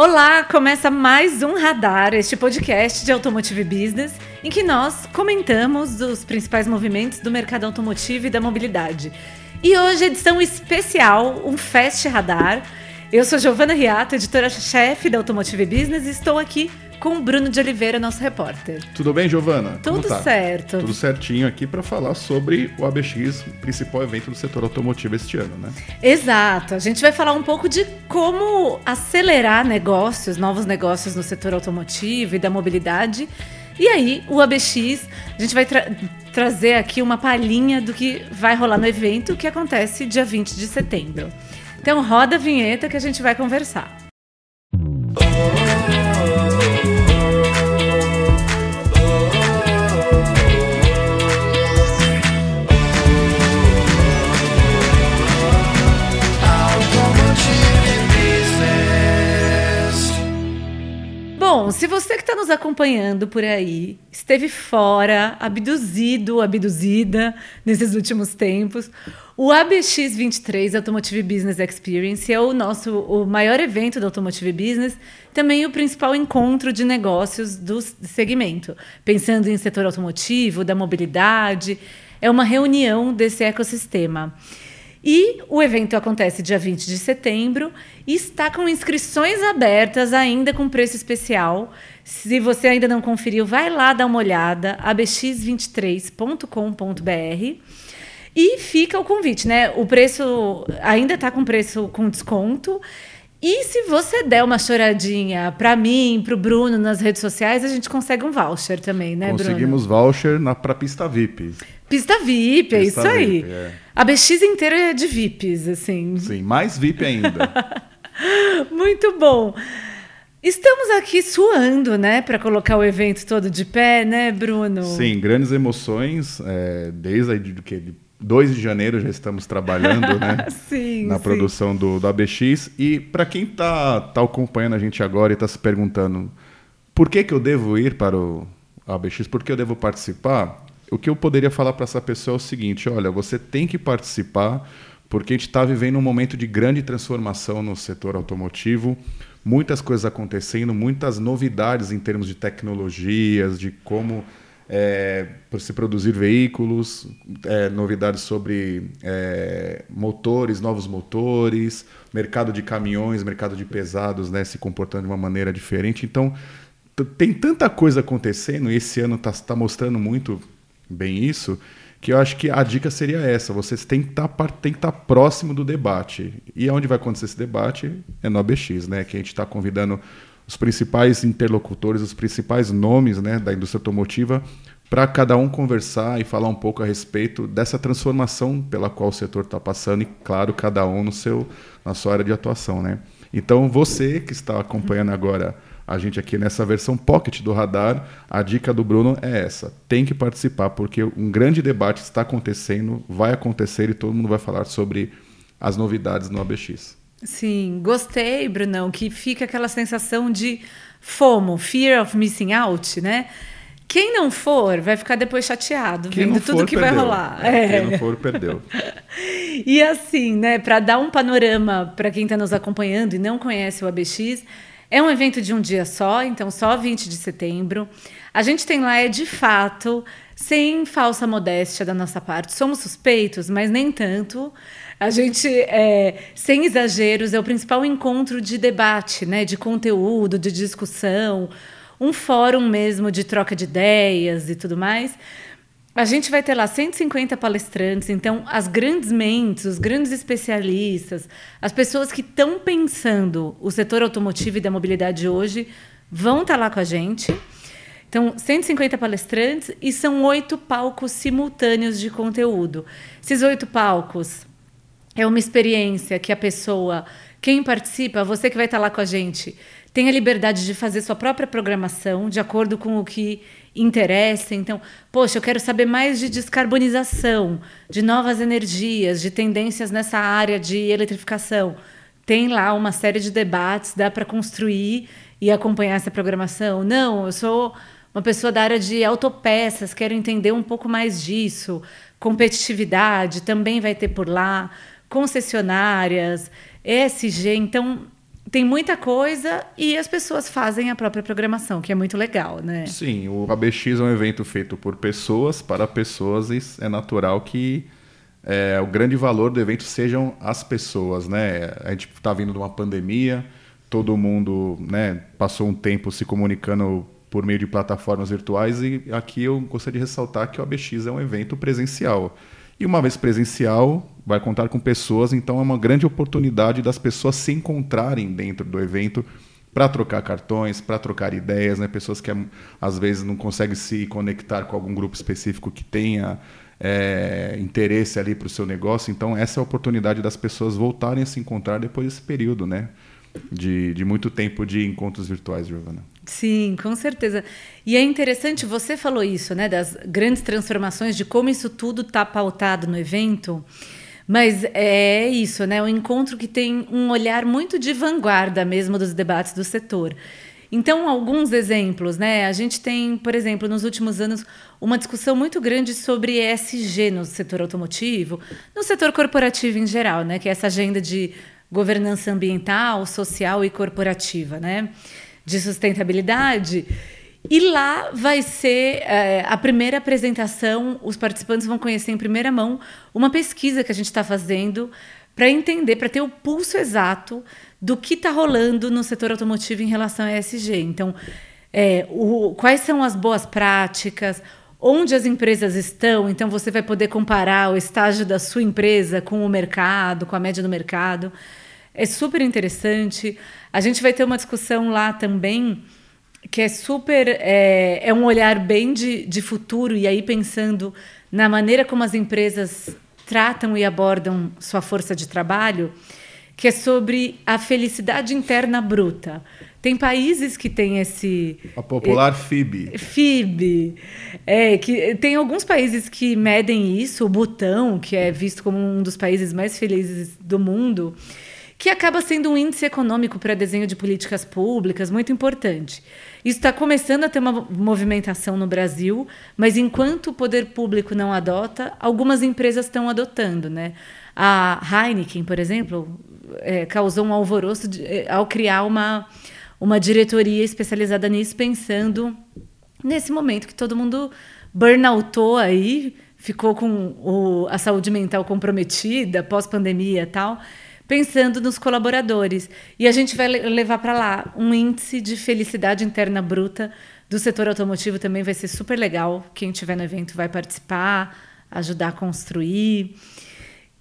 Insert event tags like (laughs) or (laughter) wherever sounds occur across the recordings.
Olá, começa mais um Radar, este podcast de Automotive Business, em que nós comentamos os principais movimentos do mercado automotivo e da mobilidade. E hoje, edição especial, um Fast Radar. Eu sou Giovana Riato, editora-chefe da Automotive Business, e estou aqui com o Bruno de Oliveira, nosso repórter. Tudo bem, Giovana? Tudo tá? certo. Tudo certinho aqui para falar sobre o ABX, principal evento do setor automotivo este ano, né? Exato. A gente vai falar um pouco de como acelerar negócios, novos negócios no setor automotivo e da mobilidade. E aí, o ABX, a gente vai tra trazer aqui uma palhinha do que vai rolar no evento que acontece dia 20 de setembro. Então, roda a vinheta que a gente vai conversar. Bom, se você que está nos acompanhando por aí esteve fora, abduzido, abduzida nesses últimos tempos, o ABX 23 Automotive Business Experience é o nosso o maior evento do Automotive Business, também o principal encontro de negócios do segmento, pensando em setor automotivo, da mobilidade, é uma reunião desse ecossistema. E o evento acontece dia 20 de setembro e está com inscrições abertas ainda com preço especial. Se você ainda não conferiu, vai lá dar uma olhada, abx23.com.br. E fica o convite, né? O preço ainda está com preço com desconto. E se você der uma choradinha para mim, para o Bruno nas redes sociais, a gente consegue um voucher também, né, Conseguimos Bruno? voucher para pista VIP. Pista VIP, é isso aí. é. A BX inteira é de VIPs, assim. Sim, mais VIP ainda. (laughs) Muito bom. Estamos aqui suando, né, para colocar o evento todo de pé, né, Bruno? Sim, grandes emoções. É, desde aí de, que 2 de janeiro já estamos trabalhando né, (laughs) sim, na sim. produção do, do ABX. E para quem está tá acompanhando a gente agora e está se perguntando por que, que eu devo ir para o ABX, por que eu devo participar, o que eu poderia falar para essa pessoa é o seguinte: olha, você tem que participar porque a gente está vivendo um momento de grande transformação no setor automotivo, muitas coisas acontecendo, muitas novidades em termos de tecnologias, de como é, se produzir veículos, é, novidades sobre é, motores, novos motores, mercado de caminhões, mercado de pesados, né, se comportando de uma maneira diferente. Então, tem tanta coisa acontecendo, e esse ano está tá mostrando muito bem isso, que eu acho que a dica seria essa: vocês têm que tá estar tá próximo do debate. E onde vai acontecer esse debate? É no ABX, né? Que a gente está convidando os principais interlocutores, os principais nomes né, da indústria automotiva, para cada um conversar e falar um pouco a respeito dessa transformação pela qual o setor está passando, e, claro, cada um no seu, na sua área de atuação. Né? Então, você que está acompanhando agora a gente aqui nessa versão pocket do radar, a dica do Bruno é essa: tem que participar, porque um grande debate está acontecendo, vai acontecer e todo mundo vai falar sobre as novidades no ABX. Sim, gostei, Brunão, que fica aquela sensação de FOMO, Fear of Missing Out, né? Quem não for vai ficar depois chateado, quem vendo tudo que perdeu. vai rolar. É, é. Quem não for, perdeu. (laughs) e assim, né, para dar um panorama para quem está nos acompanhando e não conhece o ABX, é um evento de um dia só, então só 20 de setembro. A gente tem lá, é de fato, sem falsa modéstia da nossa parte. Somos suspeitos, mas nem tanto. A gente, é, sem exageros, é o principal encontro de debate, né, de conteúdo, de discussão, um fórum mesmo de troca de ideias e tudo mais. A gente vai ter lá 150 palestrantes, então as grandes mentes, os grandes especialistas, as pessoas que estão pensando o setor automotivo e da mobilidade hoje vão estar tá lá com a gente. Então, 150 palestrantes e são oito palcos simultâneos de conteúdo. Esses oito palcos é uma experiência que a pessoa, quem participa, você que vai estar lá com a gente, tem a liberdade de fazer sua própria programação de acordo com o que interessa. Então, poxa, eu quero saber mais de descarbonização, de novas energias, de tendências nessa área de eletrificação. Tem lá uma série de debates, dá para construir e acompanhar essa programação. Não, eu sou uma pessoa da área de autopeças, quero entender um pouco mais disso. Competitividade também vai ter por lá, concessionárias, ESG. Então, tem muita coisa e as pessoas fazem a própria programação, que é muito legal, né? Sim, o ABX é um evento feito por pessoas, para pessoas, e é natural que é, o grande valor do evento sejam as pessoas, né? A gente está vindo de uma pandemia, todo mundo né, passou um tempo se comunicando por meio de plataformas virtuais e aqui eu gostaria de ressaltar que o ABX é um evento presencial. E uma vez presencial, vai contar com pessoas, então é uma grande oportunidade das pessoas se encontrarem dentro do evento para trocar cartões, para trocar ideias, né? Pessoas que às vezes não conseguem se conectar com algum grupo específico que tenha é, interesse ali para o seu negócio. Então essa é a oportunidade das pessoas voltarem a se encontrar depois desse período, né? De, de muito tempo de encontros virtuais, Giovana. Sim, com certeza. E é interessante, você falou isso, né? Das grandes transformações, de como isso tudo está pautado no evento. Mas é isso, né? Um encontro que tem um olhar muito de vanguarda mesmo dos debates do setor. Então, alguns exemplos, né? A gente tem, por exemplo, nos últimos anos, uma discussão muito grande sobre ESG no setor automotivo, no setor corporativo em geral, né? Que é essa agenda de governança ambiental, social e corporativa, né? De sustentabilidade. E lá vai ser é, a primeira apresentação, os participantes vão conhecer em primeira mão uma pesquisa que a gente está fazendo para entender, para ter o pulso exato do que está rolando no setor automotivo em relação a ESG. Então, é, o, quais são as boas práticas, onde as empresas estão. Então, você vai poder comparar o estágio da sua empresa com o mercado, com a média do mercado. É super interessante. A gente vai ter uma discussão lá também que é super. É, é um olhar bem de, de futuro, e aí pensando na maneira como as empresas tratam e abordam sua força de trabalho, que é sobre a felicidade interna bruta. Tem países que têm esse. A popular FIB. FIB. É, que tem alguns países que medem isso, o Butão, que é visto como um dos países mais felizes do mundo que acaba sendo um índice econômico para desenho de políticas públicas muito importante. Isso está começando a ter uma movimentação no Brasil, mas enquanto o poder público não adota, algumas empresas estão adotando. Né? A Heineken, por exemplo, é, causou um alvoroço de, é, ao criar uma, uma diretoria especializada nisso, pensando nesse momento que todo mundo burnoutou aí, ficou com o, a saúde mental comprometida, pós-pandemia e tal pensando nos colaboradores. E a gente vai levar para lá um índice de felicidade interna bruta do setor automotivo também vai ser super legal. Quem estiver no evento vai participar, ajudar a construir.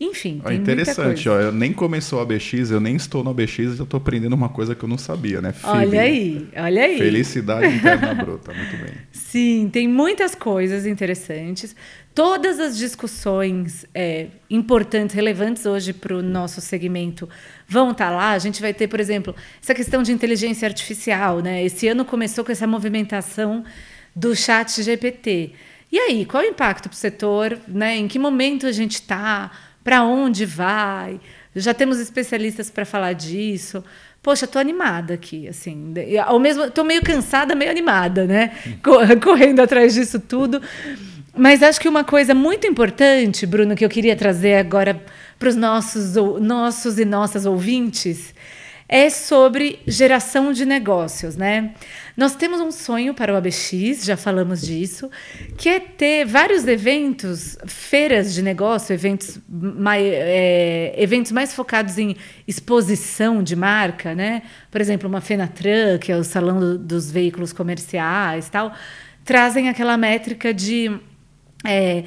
Enfim, tem interessante, ó, eu nem começou a BX, eu nem estou no BX e já estou aprendendo uma coisa que eu não sabia, né? FIB. Olha aí, olha aí. Felicidade interna bruta, muito bem. (laughs) Sim, tem muitas coisas interessantes. Todas as discussões é, importantes, relevantes hoje para o nosso segmento vão estar tá lá. A gente vai ter, por exemplo, essa questão de inteligência artificial, né? Esse ano começou com essa movimentação do chat GPT. E aí, qual é o impacto para o setor? Né? Em que momento a gente está? Para onde vai. Já temos especialistas para falar disso. Poxa, tô animada aqui, assim. Ao mesmo, tô meio cansada, meio animada, né? (laughs) Correndo atrás disso tudo. Mas acho que uma coisa muito importante, Bruno, que eu queria trazer agora para os nossos, nossos e nossas ouvintes, é sobre geração de negócios, né? Nós temos um sonho para o ABX, já falamos disso, que é ter vários eventos, feiras de negócio, eventos mais, é, eventos mais focados em exposição de marca, né? Por exemplo, uma Fenatran, que é o salão do, dos veículos comerciais, tal, trazem aquela métrica de é,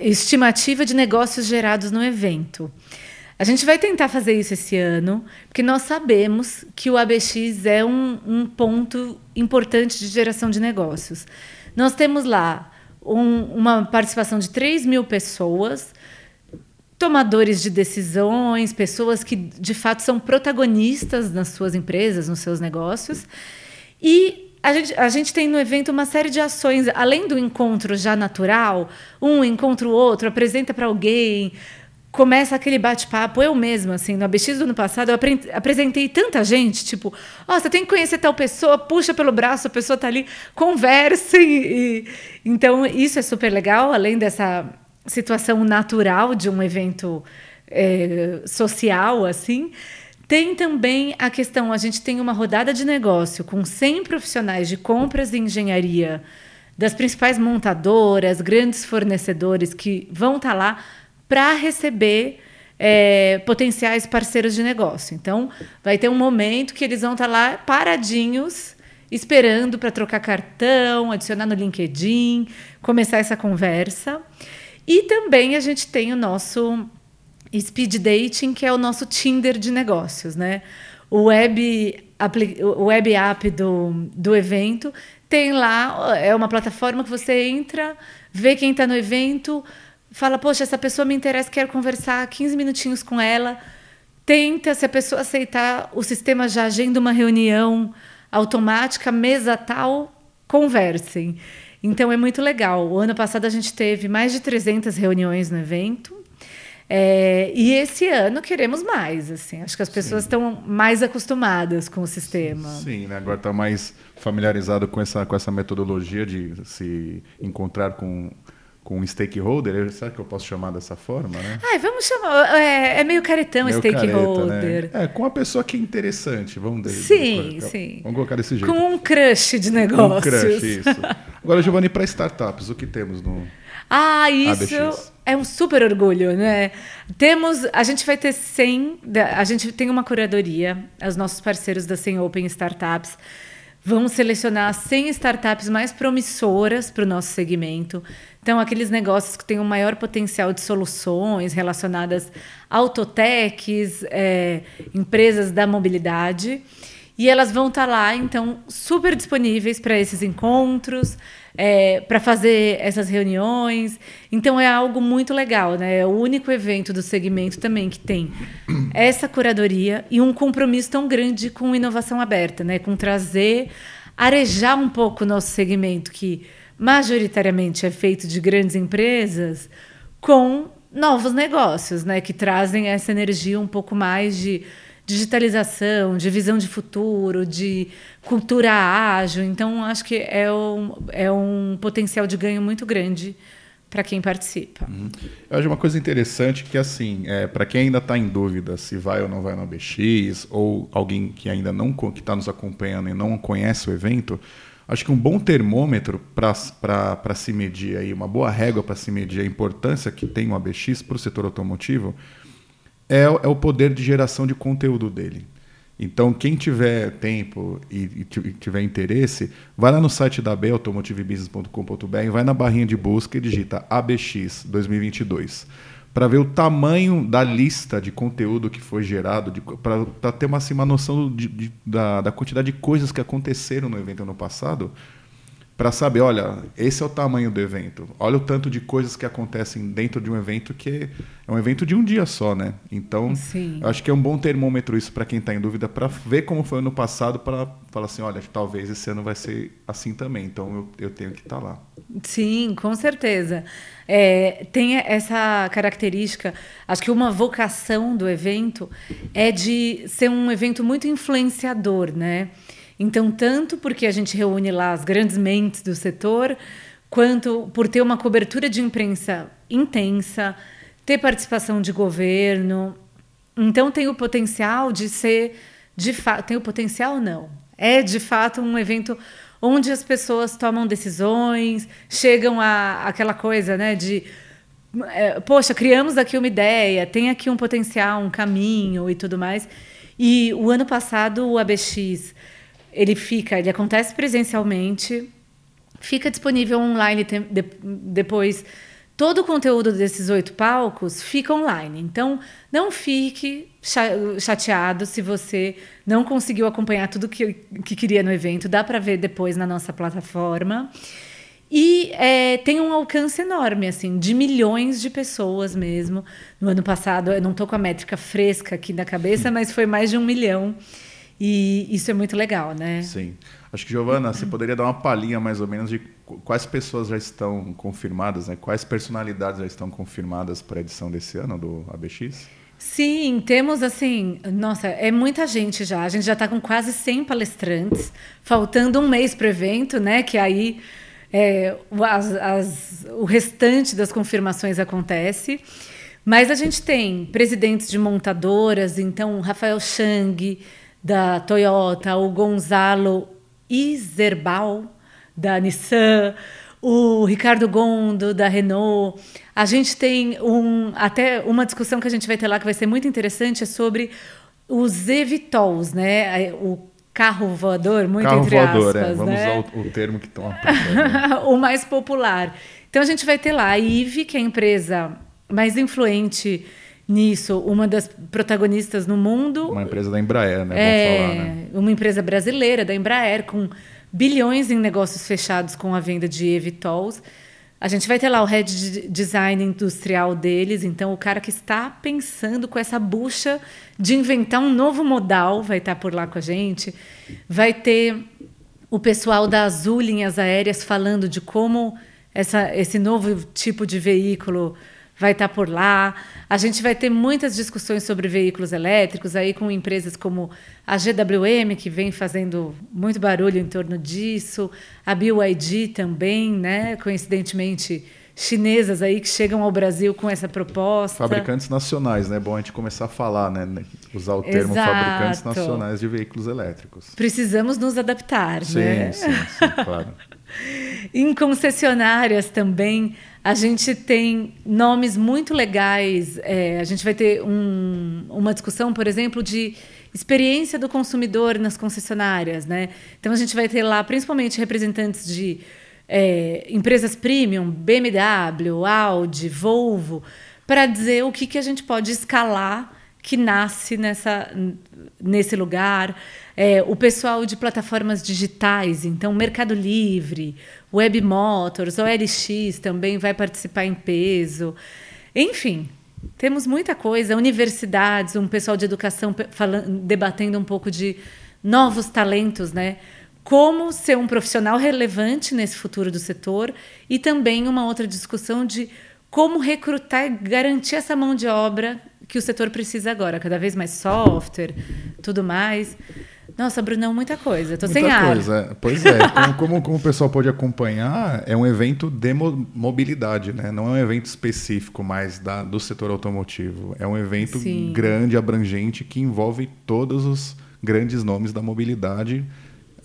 estimativa de negócios gerados no evento. A gente vai tentar fazer isso esse ano, porque nós sabemos que o ABX é um, um ponto importante de geração de negócios. Nós temos lá um, uma participação de 3 mil pessoas, tomadores de decisões, pessoas que de fato são protagonistas nas suas empresas, nos seus negócios. E a gente, a gente tem no evento uma série de ações, além do encontro já natural, um encontra o outro, apresenta para alguém, começa aquele bate-papo. Eu mesma, assim, no ABX do ano passado, eu apresentei tanta gente, tipo, ó, oh, você tem que conhecer tal pessoa, puxa pelo braço, a pessoa tá ali, conversem. E, então, isso é super legal, além dessa situação natural de um evento é, social, assim. Tem também a questão, a gente tem uma rodada de negócio com 100 profissionais de compras e engenharia das principais montadoras, grandes fornecedores que vão estar tá lá para receber é, potenciais parceiros de negócio. Então, vai ter um momento que eles vão estar tá lá paradinhos, esperando para trocar cartão, adicionar no LinkedIn, começar essa conversa. E também a gente tem o nosso speed dating, que é o nosso Tinder de negócios, né? O web, o web app do, do evento tem lá, é uma plataforma que você entra, vê quem está no evento, fala, poxa, essa pessoa me interessa, quero conversar 15 minutinhos com ela. Tenta, se a pessoa aceitar, o sistema já agenda uma reunião automática, mesa tal, conversem. Então é muito legal. O ano passado a gente teve mais de 300 reuniões no evento. É, e esse ano queremos mais, assim. Acho que as pessoas Sim. estão mais acostumadas com o sistema. Sim, né? agora está mais familiarizado com essa, com essa metodologia de se encontrar com com um stakeholder, será que eu posso chamar dessa forma, né? Ai, vamos chamar, é, é meio caretão meio stakeholder. Careta, né? É, com uma pessoa que é interessante, vamos dizer. Sim, sim. Vamos colocar desse jeito. Com um crush de negócios. Um crush, isso. (laughs) Agora, Giovanni, para startups, o que temos no Ah, isso ABX? é um super orgulho, né? Temos, a gente vai ter 100, a gente tem uma curadoria, os nossos parceiros da 100 Open Startups vão selecionar 100 startups mais promissoras para o nosso segmento. Então, aqueles negócios que têm um maior potencial de soluções relacionadas a autotechs, é, empresas da mobilidade. E elas vão estar tá lá, então, super disponíveis para esses encontros, é, para fazer essas reuniões. Então, é algo muito legal, né? É o único evento do segmento também que tem essa curadoria e um compromisso tão grande com inovação aberta, né? Com trazer, arejar um pouco o nosso segmento, que majoritariamente é feito de grandes empresas, com novos negócios, né? Que trazem essa energia um pouco mais de digitalização, de visão de futuro, de cultura ágil. Então, acho que é um, é um potencial de ganho muito grande para quem participa. Uhum. Eu acho uma coisa interessante que, assim, é, para quem ainda está em dúvida se vai ou não vai no ABX, ou alguém que ainda não que está nos acompanhando e não conhece o evento, acho que um bom termômetro para se medir aí, uma boa régua para se medir a importância que tem o ABX para o setor automotivo é, é o poder de geração de conteúdo dele. Então, quem tiver tempo e, e, tiver interesse, vai lá no site da AB, automotivebusiness.com.br, vai na barrinha de busca e digita ABX 2022, para ver o tamanho da lista de conteúdo que foi gerado, para ter uma, assim, uma noção de, de, da, da quantidade de coisas que aconteceram no evento ano passado, para saber, olha, esse é o tamanho do evento. Olha o tanto de coisas que acontecem dentro de um evento que é um evento de um dia só, né? Então, acho que é um bom termômetro isso para quem está em dúvida, para ver como foi ano passado, para falar assim, olha, talvez esse ano vai ser assim também. Então, eu, eu tenho que estar tá lá. Sim, com certeza. É, tem essa característica, acho que uma vocação do evento é de ser um evento muito influenciador, né? Então, tanto porque a gente reúne lá as grandes mentes do setor, quanto por ter uma cobertura de imprensa intensa, ter participação de governo. Então, tem o potencial de ser, de fato, tem o potencial não. É de fato um evento onde as pessoas tomam decisões, chegam a aquela coisa, né, de é, poxa, criamos aqui uma ideia, tem aqui um potencial, um caminho e tudo mais. E o ano passado o ABX ele fica, ele acontece presencialmente, fica disponível online de, depois. Todo o conteúdo desses oito palcos fica online. Então, não fique chateado se você não conseguiu acompanhar tudo que, que queria no evento. Dá para ver depois na nossa plataforma. E é, tem um alcance enorme, assim, de milhões de pessoas mesmo. No ano passado, eu não estou com a métrica fresca aqui na cabeça, mas foi mais de um milhão. E isso é muito legal, né? Sim. Acho que, Giovana, você poderia dar uma palhinha mais ou menos de quais pessoas já estão confirmadas, né? quais personalidades já estão confirmadas para a edição desse ano do ABX? Sim, temos assim, nossa, é muita gente já. A gente já está com quase 100 palestrantes, faltando um mês para o evento, né? Que aí é, as, as, o restante das confirmações acontece. Mas a gente tem presidentes de montadoras, então Rafael Chang, da Toyota, o Gonzalo Iserbal, da Nissan, o Ricardo Gondo, da Renault. A gente tem um, até uma discussão que a gente vai ter lá que vai ser muito interessante é sobre os evitols, né? O carro voador, muito carro entre voador, aspas, é. Vamos né? usar o, o termo que estão (laughs) aplicando. o mais popular. Então a gente vai ter lá a IVE, que é a empresa mais influente nisso, uma das protagonistas no mundo. Uma empresa da Embraer, né? É, falar, né? uma empresa brasileira da Embraer com bilhões em negócios fechados com a venda de evitols. A gente vai ter lá o head de design industrial deles, então o cara que está pensando com essa bucha de inventar um novo modal vai estar por lá com a gente. Vai ter o pessoal da Azul Linhas Aéreas falando de como essa, esse novo tipo de veículo vai estar por lá. A gente vai ter muitas discussões sobre veículos elétricos aí com empresas como a GWM, que vem fazendo muito barulho em torno disso, a BYD também, né? coincidentemente chinesas aí que chegam ao Brasil com essa proposta. Fabricantes nacionais, né? Bom a gente começar a falar, né? Usar o termo Exato. fabricantes nacionais de veículos elétricos. Precisamos nos adaptar, Sim, né? sim, sim, claro. (laughs) Em concessionárias também, a gente tem nomes muito legais. É, a gente vai ter um, uma discussão, por exemplo, de experiência do consumidor nas concessionárias. Né? Então, a gente vai ter lá, principalmente, representantes de é, empresas premium, BMW, Audi, Volvo, para dizer o que, que a gente pode escalar que nasce nessa, nesse lugar. É, o pessoal de plataformas digitais, então Mercado Livre, Web Motors, OLX também vai participar em peso. Enfim, temos muita coisa. Universidades, um pessoal de educação falando, debatendo um pouco de novos talentos, né? Como ser um profissional relevante nesse futuro do setor e também uma outra discussão de como recrutar e garantir essa mão de obra que o setor precisa agora, cada vez mais software, tudo mais. Nossa, Brunão, muita coisa. Estou sem ar. Coisa. Pois é, como, como, como, o pessoal pode acompanhar, é um evento de mobilidade, né? não é um evento específico mais da, do setor automotivo. É um evento Sim. grande, abrangente, que envolve todos os grandes nomes da mobilidade,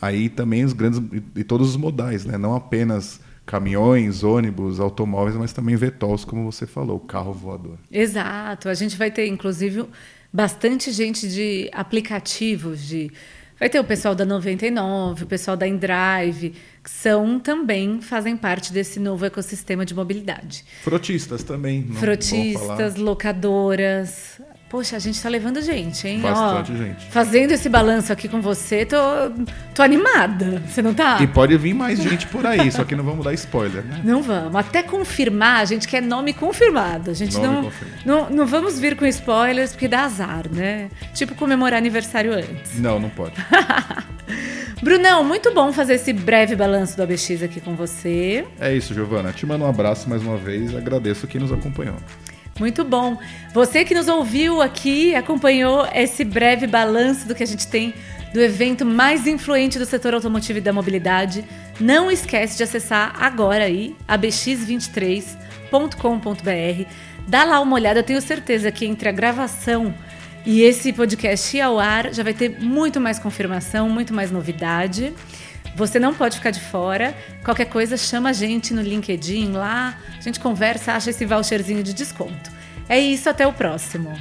aí também os grandes e todos os modais, né? não apenas caminhões, ônibus, automóveis, mas também VTOLs, como você falou, carro voador. Exato. A gente vai ter, inclusive, bastante gente de aplicativos, de vai ter o pessoal da 99, o pessoal da InDrive, que são também fazem parte desse novo ecossistema de mobilidade. Frotistas também. Frotistas, locadoras, Poxa, a gente tá levando gente, hein? Bastante Ó, gente. Fazendo esse balanço aqui com você, tô, tô animada. Você não tá? E pode vir mais gente por aí, só que não vamos dar spoiler, né? Não vamos. Até confirmar, a gente quer nome confirmado. A gente não, não, não vamos vir com spoilers porque dá azar, né? Tipo comemorar aniversário antes. Não, não pode. (laughs) Brunão, muito bom fazer esse breve balanço do ABX aqui com você. É isso, Giovana. Te mando um abraço mais uma vez. Agradeço quem nos acompanhou. Muito bom. Você que nos ouviu aqui, acompanhou esse breve balanço do que a gente tem do evento mais influente do setor automotivo e da mobilidade. Não esquece de acessar agora aí abx23.com.br. Dá lá uma olhada, eu tenho certeza que entre a gravação e esse podcast ir ao ar já vai ter muito mais confirmação, muito mais novidade. Você não pode ficar de fora. Qualquer coisa, chama a gente no LinkedIn lá, a gente conversa, acha esse voucherzinho de desconto. É isso, até o próximo.